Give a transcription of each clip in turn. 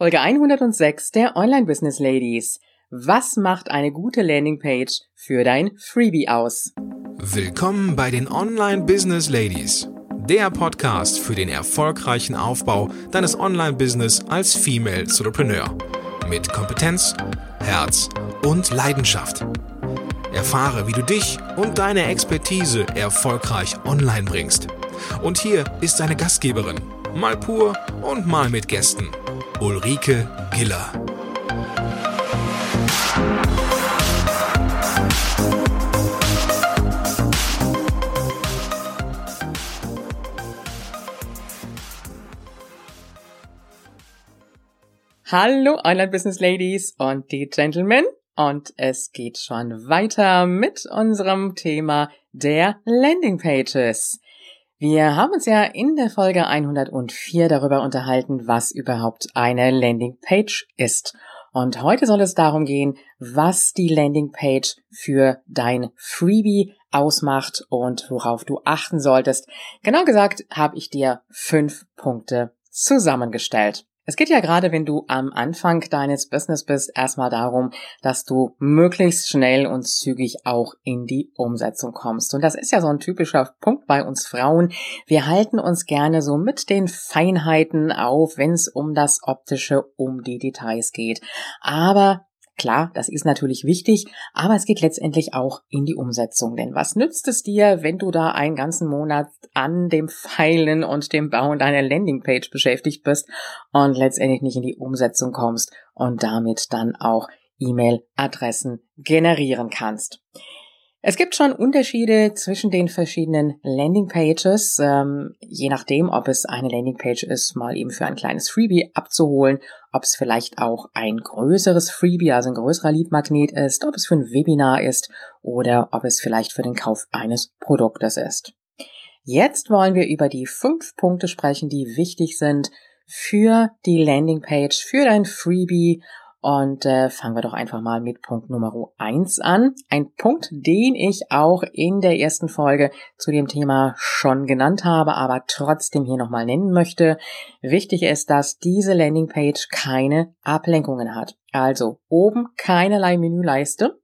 Folge 106 der Online Business Ladies. Was macht eine gute Landingpage für dein Freebie aus? Willkommen bei den Online Business Ladies, der Podcast für den erfolgreichen Aufbau deines Online Business als Female Entrepreneur mit Kompetenz, Herz und Leidenschaft. Erfahre, wie du dich und deine Expertise erfolgreich online bringst. Und hier ist deine Gastgeberin, mal pur und mal mit Gästen. Ulrike Giller. Hallo Online Business Ladies und die Gentlemen und es geht schon weiter mit unserem Thema der Landing Pages. Wir haben uns ja in der Folge 104 darüber unterhalten, was überhaupt eine Landingpage ist. Und heute soll es darum gehen, was die Landingpage für dein Freebie ausmacht und worauf du achten solltest. Genau gesagt habe ich dir fünf Punkte zusammengestellt. Es geht ja gerade, wenn du am Anfang deines Business bist, erstmal darum, dass du möglichst schnell und zügig auch in die Umsetzung kommst. Und das ist ja so ein typischer Punkt bei uns Frauen. Wir halten uns gerne so mit den Feinheiten auf, wenn es um das Optische, um die Details geht. Aber Klar, das ist natürlich wichtig, aber es geht letztendlich auch in die Umsetzung. Denn was nützt es dir, wenn du da einen ganzen Monat an dem Feilen und dem Bauen deiner Landingpage beschäftigt bist und letztendlich nicht in die Umsetzung kommst und damit dann auch E-Mail-Adressen generieren kannst? Es gibt schon Unterschiede zwischen den verschiedenen Landingpages, ähm, je nachdem, ob es eine Landingpage ist, mal eben für ein kleines Freebie abzuholen, ob es vielleicht auch ein größeres Freebie, also ein größerer Leadmagnet ist, ob es für ein Webinar ist oder ob es vielleicht für den Kauf eines Produktes ist. Jetzt wollen wir über die fünf Punkte sprechen, die wichtig sind für die Landingpage, für dein Freebie und äh, fangen wir doch einfach mal mit Punkt Nummer eins an. Ein Punkt, den ich auch in der ersten Folge zu dem Thema schon genannt habe, aber trotzdem hier nochmal nennen möchte. Wichtig ist, dass diese Landingpage keine Ablenkungen hat. Also oben keinerlei Menüleiste,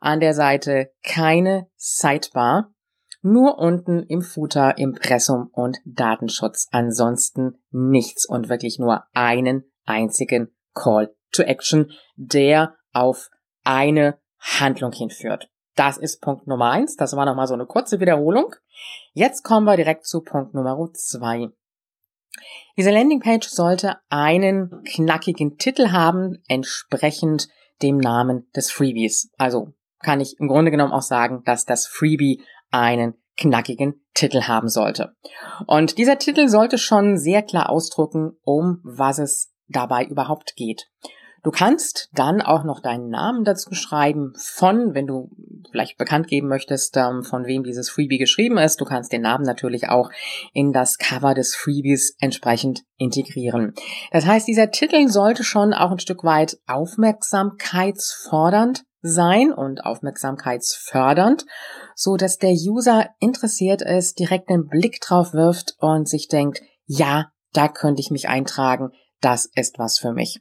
an der Seite keine Sidebar, nur unten im Footer, Impressum und Datenschutz. Ansonsten nichts und wirklich nur einen einzigen Call to Action, der auf eine Handlung hinführt. Das ist Punkt Nummer eins. Das war nochmal so eine kurze Wiederholung. Jetzt kommen wir direkt zu Punkt Nummer zwei. Diese Landingpage sollte einen knackigen Titel haben, entsprechend dem Namen des Freebies. Also kann ich im Grunde genommen auch sagen, dass das Freebie einen knackigen Titel haben sollte. Und dieser Titel sollte schon sehr klar ausdrücken, um was es dabei überhaupt geht. Du kannst dann auch noch deinen Namen dazu schreiben von, wenn du vielleicht bekannt geben möchtest, ähm, von wem dieses Freebie geschrieben ist. Du kannst den Namen natürlich auch in das Cover des Freebies entsprechend integrieren. Das heißt, dieser Titel sollte schon auch ein Stück weit aufmerksamkeitsfordernd sein und aufmerksamkeitsfördernd, so dass der User interessiert ist, direkt einen Blick drauf wirft und sich denkt, ja, da könnte ich mich eintragen, das ist was für mich.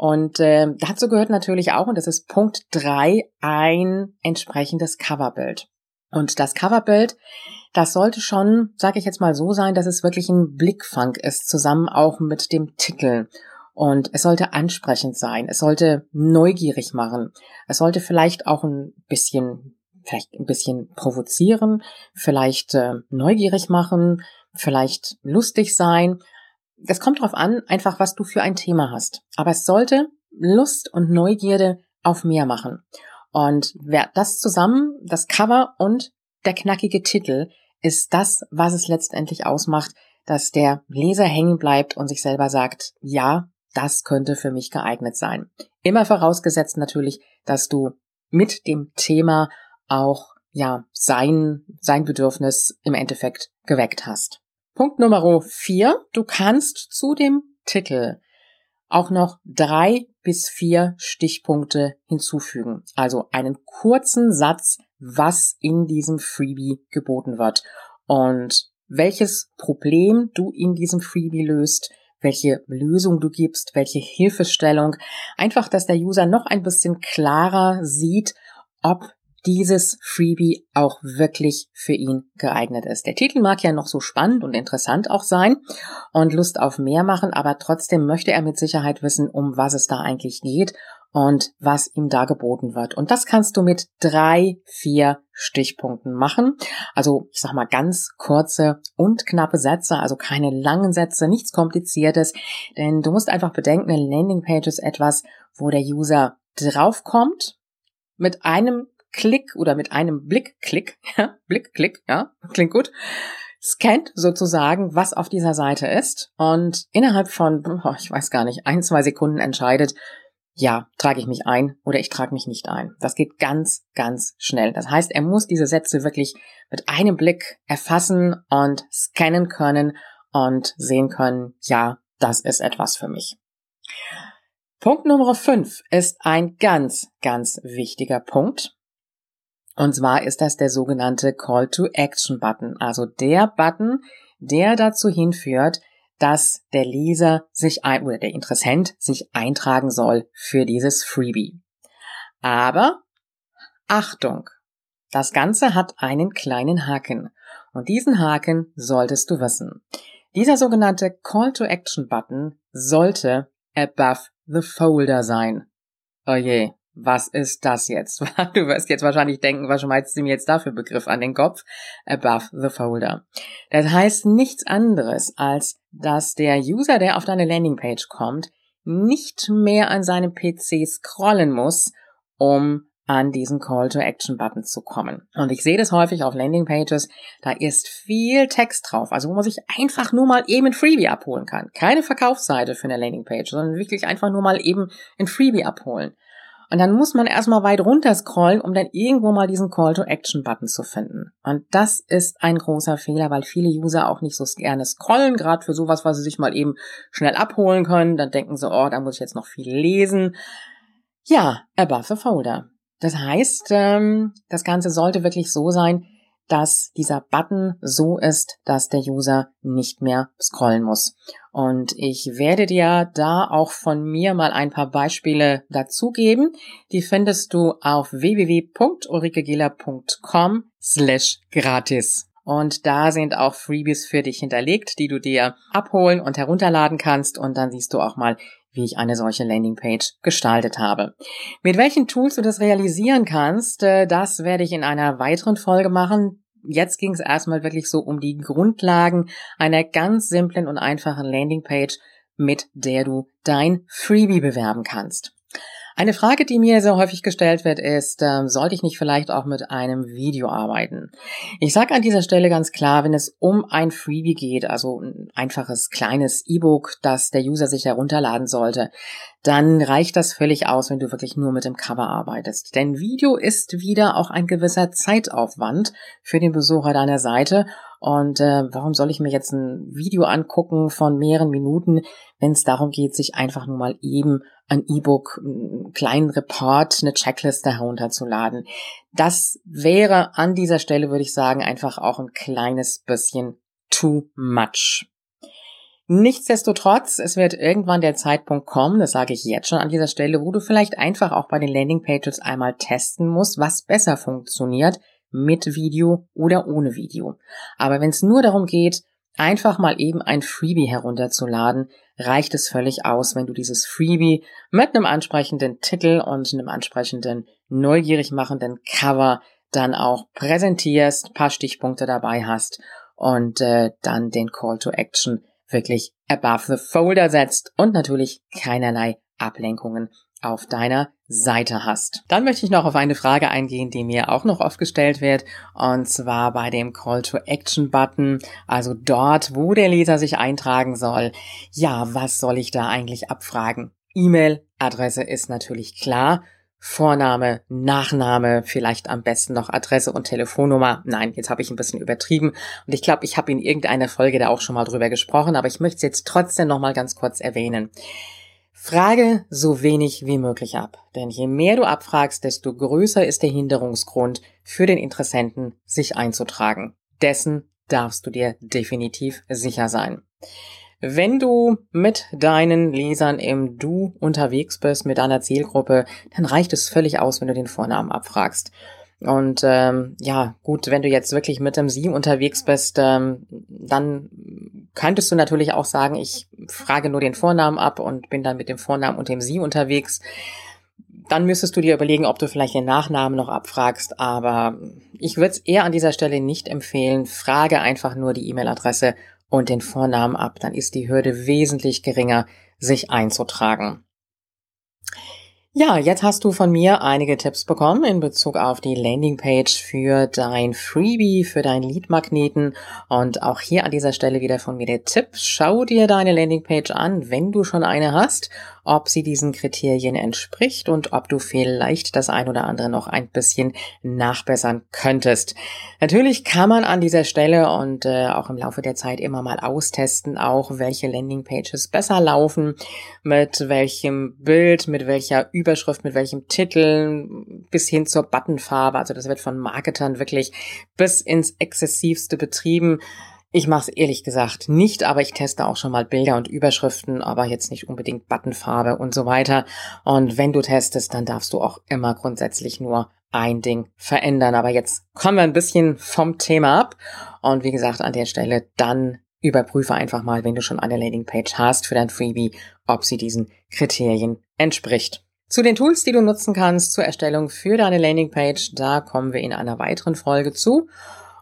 Und äh, dazu gehört natürlich auch, und das ist Punkt drei, ein entsprechendes Coverbild. Und das Coverbild, das sollte schon, sage ich jetzt mal so sein, dass es wirklich ein Blickfang ist, zusammen auch mit dem Titel. Und es sollte ansprechend sein, es sollte neugierig machen, es sollte vielleicht auch ein bisschen, vielleicht ein bisschen provozieren, vielleicht äh, neugierig machen, vielleicht lustig sein, das kommt drauf an, einfach was du für ein Thema hast. Aber es sollte Lust und Neugierde auf mehr machen. Und das zusammen, das Cover und der knackige Titel, ist das, was es letztendlich ausmacht, dass der Leser hängen bleibt und sich selber sagt, ja, das könnte für mich geeignet sein. Immer vorausgesetzt natürlich, dass du mit dem Thema auch, ja, sein, sein Bedürfnis im Endeffekt geweckt hast. Punkt Nummer vier. Du kannst zu dem Titel auch noch drei bis vier Stichpunkte hinzufügen. Also einen kurzen Satz, was in diesem Freebie geboten wird und welches Problem du in diesem Freebie löst, welche Lösung du gibst, welche Hilfestellung. Einfach, dass der User noch ein bisschen klarer sieht, ob dieses Freebie auch wirklich für ihn geeignet ist. Der Titel mag ja noch so spannend und interessant auch sein und Lust auf mehr machen, aber trotzdem möchte er mit Sicherheit wissen, um was es da eigentlich geht und was ihm da geboten wird. Und das kannst du mit drei, vier Stichpunkten machen. Also ich sag mal ganz kurze und knappe Sätze, also keine langen Sätze, nichts Kompliziertes, denn du musst einfach bedenken, eine Landingpage ist etwas, wo der User draufkommt, mit einem Klick oder mit einem Blickklick, ja, Blickklick, ja, klingt gut, scannt sozusagen, was auf dieser Seite ist und innerhalb von, ich weiß gar nicht, ein, zwei Sekunden entscheidet, ja, trage ich mich ein oder ich trage mich nicht ein. Das geht ganz, ganz schnell. Das heißt, er muss diese Sätze wirklich mit einem Blick erfassen und scannen können und sehen können, ja, das ist etwas für mich. Punkt Nummer 5 ist ein ganz, ganz wichtiger Punkt. Und zwar ist das der sogenannte Call to Action Button, also der Button, der dazu hinführt, dass der Leser sich ein, oder der Interessent sich eintragen soll für dieses Freebie. Aber Achtung! Das Ganze hat einen kleinen Haken. Und diesen Haken solltest du wissen. Dieser sogenannte Call to Action Button sollte above the folder sein. Oh je, was ist das jetzt? Du wirst jetzt wahrscheinlich denken, was schmeißt du mir jetzt dafür Begriff an den Kopf? Above the folder. Das heißt nichts anderes, als dass der User, der auf deine Landingpage kommt, nicht mehr an seinem PC scrollen muss, um an diesen Call-to-Action-Button zu kommen. Und ich sehe das häufig auf Landingpages, da ist viel Text drauf, also wo man sich einfach nur mal eben ein Freebie abholen kann. Keine Verkaufsseite für eine Landingpage, sondern wirklich einfach nur mal eben ein Freebie abholen. Und dann muss man erstmal weit runter scrollen, um dann irgendwo mal diesen Call-to-Action-Button zu finden. Und das ist ein großer Fehler, weil viele User auch nicht so gerne scrollen, gerade für sowas, was sie sich mal eben schnell abholen können. Dann denken sie, oh, da muss ich jetzt noch viel lesen. Ja, above the folder. Das heißt, ähm, das Ganze sollte wirklich so sein, dass dieser Button so ist, dass der User nicht mehr scrollen muss. Und ich werde dir da auch von mir mal ein paar Beispiele dazugeben. Die findest du auf www.ulrikegela.com slash gratis. Und da sind auch Freebies für dich hinterlegt, die du dir abholen und herunterladen kannst. Und dann siehst du auch mal, wie ich eine solche Landingpage gestaltet habe. Mit welchen Tools du das realisieren kannst, äh, das werde ich in einer weiteren Folge machen. Jetzt ging es erstmal wirklich so um die Grundlagen einer ganz simplen und einfachen Landingpage, mit der du dein Freebie bewerben kannst. Eine Frage, die mir sehr häufig gestellt wird, ist, äh, sollte ich nicht vielleicht auch mit einem Video arbeiten? Ich sage an dieser Stelle ganz klar, wenn es um ein Freebie geht, also ein einfaches kleines E-Book, das der User sich herunterladen sollte, dann reicht das völlig aus, wenn du wirklich nur mit dem Cover arbeitest. Denn Video ist wieder auch ein gewisser Zeitaufwand für den Besucher deiner Seite und äh, warum soll ich mir jetzt ein Video angucken von mehreren Minuten, wenn es darum geht, sich einfach nur mal eben ein E-Book, einen kleinen Report, eine Checkliste herunterzuladen. Das wäre an dieser Stelle, würde ich sagen, einfach auch ein kleines bisschen too much. Nichtsdestotrotz, es wird irgendwann der Zeitpunkt kommen, das sage ich jetzt schon an dieser Stelle, wo du vielleicht einfach auch bei den Landingpages einmal testen musst, was besser funktioniert, mit Video oder ohne Video. Aber wenn es nur darum geht, einfach mal eben ein Freebie herunterzuladen, reicht es völlig aus, wenn du dieses Freebie mit einem ansprechenden Titel und einem ansprechenden, neugierig machenden Cover dann auch präsentierst, paar Stichpunkte dabei hast und äh, dann den Call to Action wirklich above the folder setzt und natürlich keinerlei Ablenkungen auf deiner Seite hast. Dann möchte ich noch auf eine Frage eingehen, die mir auch noch oft gestellt wird, und zwar bei dem Call to Action Button, also dort, wo der Leser sich eintragen soll. Ja, was soll ich da eigentlich abfragen? E-Mail-Adresse ist natürlich klar. Vorname, Nachname, vielleicht am besten noch Adresse und Telefonnummer. Nein, jetzt habe ich ein bisschen übertrieben und ich glaube, ich habe in irgendeiner Folge da auch schon mal drüber gesprochen, aber ich möchte es jetzt trotzdem noch mal ganz kurz erwähnen. Frage so wenig wie möglich ab, denn je mehr du abfragst, desto größer ist der Hinderungsgrund für den Interessenten, sich einzutragen. Dessen darfst du dir definitiv sicher sein. Wenn du mit deinen Lesern im Du unterwegs bist, mit deiner Zielgruppe, dann reicht es völlig aus, wenn du den Vornamen abfragst. Und ähm, ja, gut, wenn du jetzt wirklich mit dem Sie unterwegs bist, ähm, dann könntest du natürlich auch sagen, ich frage nur den Vornamen ab und bin dann mit dem Vornamen und dem Sie unterwegs. Dann müsstest du dir überlegen, ob du vielleicht den Nachnamen noch abfragst, aber ich würde es eher an dieser Stelle nicht empfehlen. Frage einfach nur die E-Mail-Adresse und den Vornamen ab, dann ist die Hürde wesentlich geringer, sich einzutragen. Ja, jetzt hast du von mir einige Tipps bekommen in Bezug auf die Landingpage für dein Freebie, für deinen Lead-Magneten. Und auch hier an dieser Stelle wieder von mir der Tipp. Schau dir deine Landingpage an, wenn du schon eine hast ob sie diesen Kriterien entspricht und ob du vielleicht das ein oder andere noch ein bisschen nachbessern könntest. Natürlich kann man an dieser Stelle und äh, auch im Laufe der Zeit immer mal austesten, auch welche Landingpages besser laufen, mit welchem Bild, mit welcher Überschrift, mit welchem Titel, bis hin zur Buttonfarbe. Also das wird von Marketern wirklich bis ins Exzessivste betrieben. Ich mache es ehrlich gesagt nicht, aber ich teste auch schon mal Bilder und Überschriften, aber jetzt nicht unbedingt Buttonfarbe und so weiter. Und wenn du testest, dann darfst du auch immer grundsätzlich nur ein Ding verändern. Aber jetzt kommen wir ein bisschen vom Thema ab. Und wie gesagt, an der Stelle dann überprüfe einfach mal, wenn du schon eine Landingpage hast für dein Freebie, ob sie diesen Kriterien entspricht. Zu den Tools, die du nutzen kannst zur Erstellung für deine Landingpage, da kommen wir in einer weiteren Folge zu.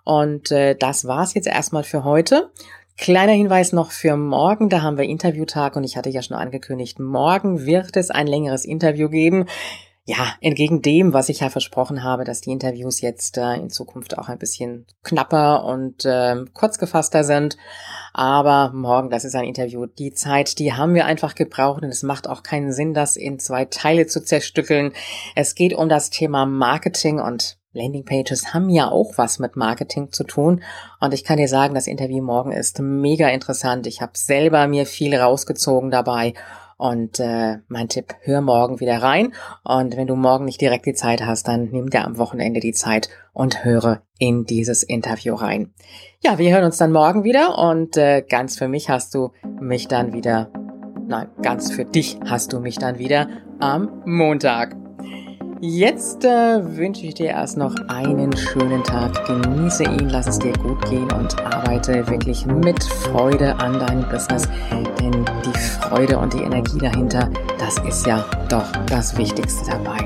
Und äh, das war's jetzt erstmal für heute. Kleiner Hinweis noch für morgen, da haben wir Interviewtag und ich hatte ja schon angekündigt, morgen wird es ein längeres Interview geben. Ja, entgegen dem, was ich ja versprochen habe, dass die Interviews jetzt äh, in Zukunft auch ein bisschen knapper und äh, kurz gefasster sind. Aber morgen, das ist ein Interview. Die Zeit, die haben wir einfach gebraucht und es macht auch keinen Sinn, das in zwei Teile zu zerstückeln. Es geht um das Thema Marketing und Landingpages haben ja auch was mit Marketing zu tun. Und ich kann dir sagen, das Interview morgen ist mega interessant. Ich habe selber mir viel rausgezogen dabei. Und äh, mein Tipp, hör morgen wieder rein. Und wenn du morgen nicht direkt die Zeit hast, dann nimm dir am Wochenende die Zeit und höre in dieses Interview rein. Ja, wir hören uns dann morgen wieder und äh, ganz für mich hast du mich dann wieder, nein, ganz für dich hast du mich dann wieder am Montag. Jetzt äh, wünsche ich dir erst noch einen schönen Tag. Genieße ihn, lass es dir gut gehen und arbeite wirklich mit Freude an deinem Business. Denn die Freude und die Energie dahinter, das ist ja doch das Wichtigste dabei.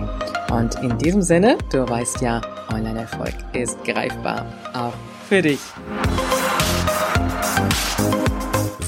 Und in diesem Sinne, du weißt ja, Online-Erfolg ist greifbar. Auch für dich.